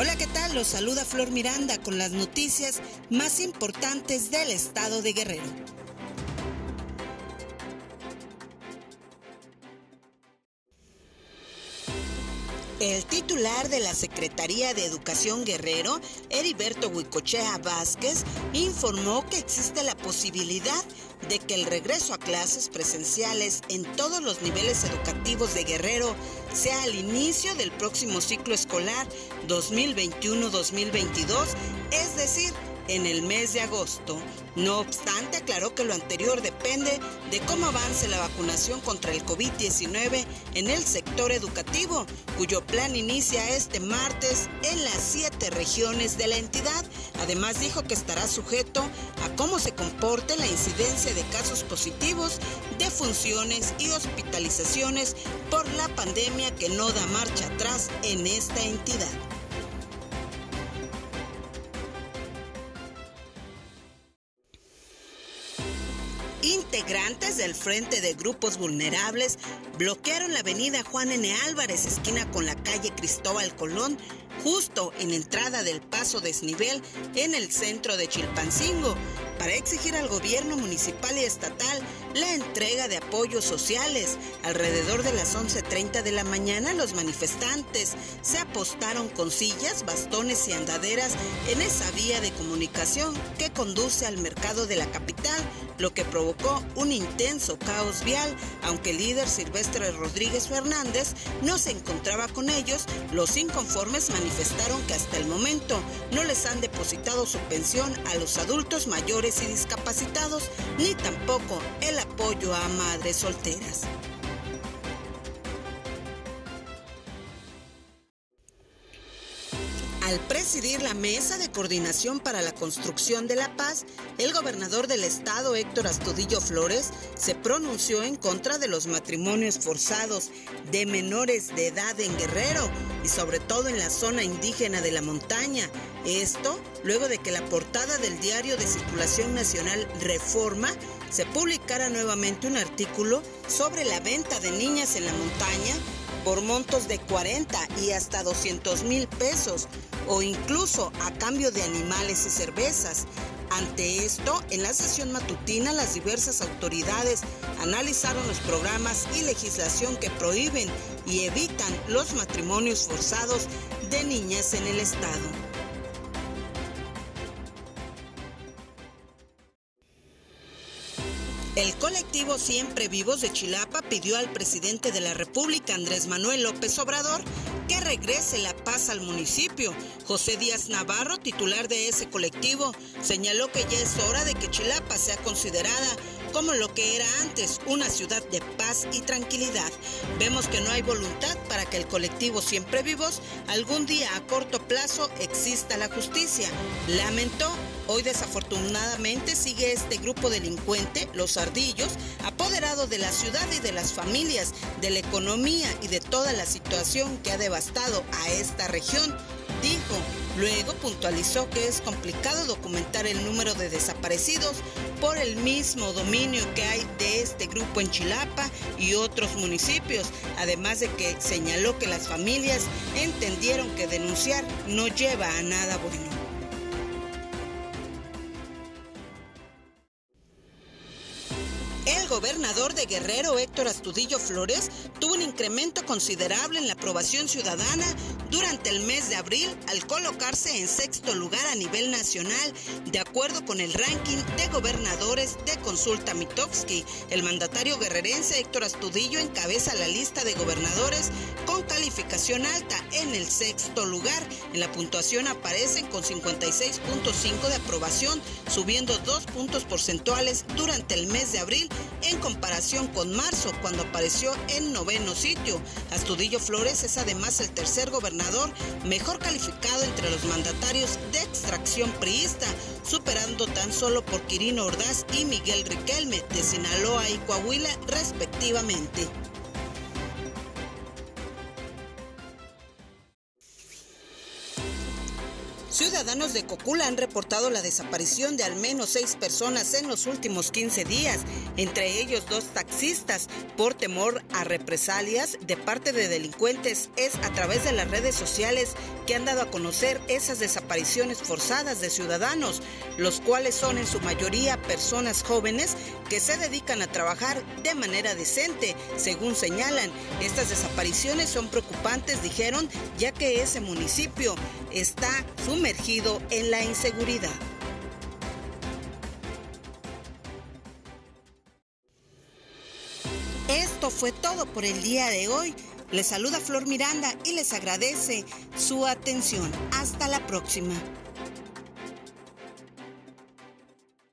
Hola, ¿qué tal? Los saluda Flor Miranda con las noticias más importantes del estado de Guerrero. El titular de la Secretaría de Educación Guerrero, Heriberto Huicochea Vázquez, informó que existe la posibilidad de que el regreso a clases presenciales en todos los niveles educativos de Guerrero sea al inicio del próximo ciclo escolar 2021-2022, es decir, en el mes de agosto. No obstante, aclaró que lo anterior depende de cómo avance la vacunación contra el COVID-19 en el sector educativo, cuyo plan inicia este martes en las siete regiones de la entidad. Además, dijo que estará sujeto a cómo se comporte la incidencia de casos positivos, defunciones y hospitalizaciones por la pandemia que no da marcha atrás en esta entidad. Integrantes del Frente de Grupos Vulnerables bloquearon la avenida Juan N. Álvarez, esquina con la calle Cristóbal Colón, justo en entrada del paso desnivel en el centro de Chilpancingo, para exigir al gobierno municipal y estatal la entrega de apoyos sociales. Alrededor de las 11.30 de la mañana los manifestantes se apostaron con sillas, bastones y andaderas en esa vía de comunicación que conduce al mercado de la capital, lo que provocó un intenso caos vial. Aunque el líder Silvestre Rodríguez Fernández no se encontraba con ellos, los inconformes manifestaron que hasta el momento no les han depositado su pensión a los adultos mayores y discapacitados, ni tampoco el apoyo a madres solteras. Al presidir la Mesa de Coordinación para la Construcción de la Paz, el gobernador del estado, Héctor Astudillo Flores, se pronunció en contra de los matrimonios forzados de menores de edad en Guerrero y sobre todo en la zona indígena de la montaña. Esto luego de que la portada del diario de circulación nacional Reforma se publicara nuevamente un artículo sobre la venta de niñas en la montaña por montos de 40 y hasta 200 mil pesos o incluso a cambio de animales y cervezas. Ante esto, en la sesión matutina las diversas autoridades analizaron los programas y legislación que prohíben y evitan los matrimonios forzados de niñas en el Estado. El colectivo Siempre Vivos de Chilapa pidió al presidente de la República, Andrés Manuel López Obrador, que regrese la paz al municipio. José Díaz Navarro, titular de ese colectivo, señaló que ya es hora de que Chilapa sea considerada como lo que era antes, una ciudad de paz y tranquilidad. Vemos que no hay voluntad para que el colectivo Siempre Vivos algún día a corto plazo exista la justicia. Lamentó Hoy desafortunadamente sigue este grupo delincuente, los ardillos, apoderado de la ciudad y de las familias, de la economía y de toda la situación que ha devastado a esta región, dijo. Luego puntualizó que es complicado documentar el número de desaparecidos por el mismo dominio que hay de este grupo en Chilapa y otros municipios, además de que señaló que las familias entendieron que denunciar no lleva a nada bueno. Gobernador de Guerrero, Héctor Astudillo Flores, tuvo un incremento considerable en la aprobación ciudadana durante el mes de abril al colocarse en sexto lugar a nivel nacional, de acuerdo con el ranking de gobernadores de Consulta Mitofsky. El mandatario guerrerense Héctor Astudillo encabeza la lista de gobernadores con calificación alta en el sexto lugar. En la puntuación aparecen con 56.5 de aprobación, subiendo dos puntos porcentuales durante el mes de abril en comparación con marzo, cuando apareció en noveno sitio. Astudillo Flores es además el tercer gobernador mejor calificado entre los mandatarios de extracción priista, superando tan solo por Quirino Ordaz y Miguel Riquelme de Sinaloa y Coahuila respectivamente. Ciudadanos de Cocula han reportado la desaparición de al menos seis personas en los últimos 15 días, entre ellos dos taxistas, por temor a represalias de parte de delincuentes. Es a través de las redes sociales que han dado a conocer esas desapariciones forzadas de ciudadanos, los cuales son en su mayoría personas jóvenes que se dedican a trabajar de manera decente, según señalan. Estas desapariciones son preocupantes, dijeron, ya que ese municipio está sumergido en la inseguridad. Esto fue todo por el día de hoy. Les saluda Flor Miranda y les agradece su atención. Hasta la próxima.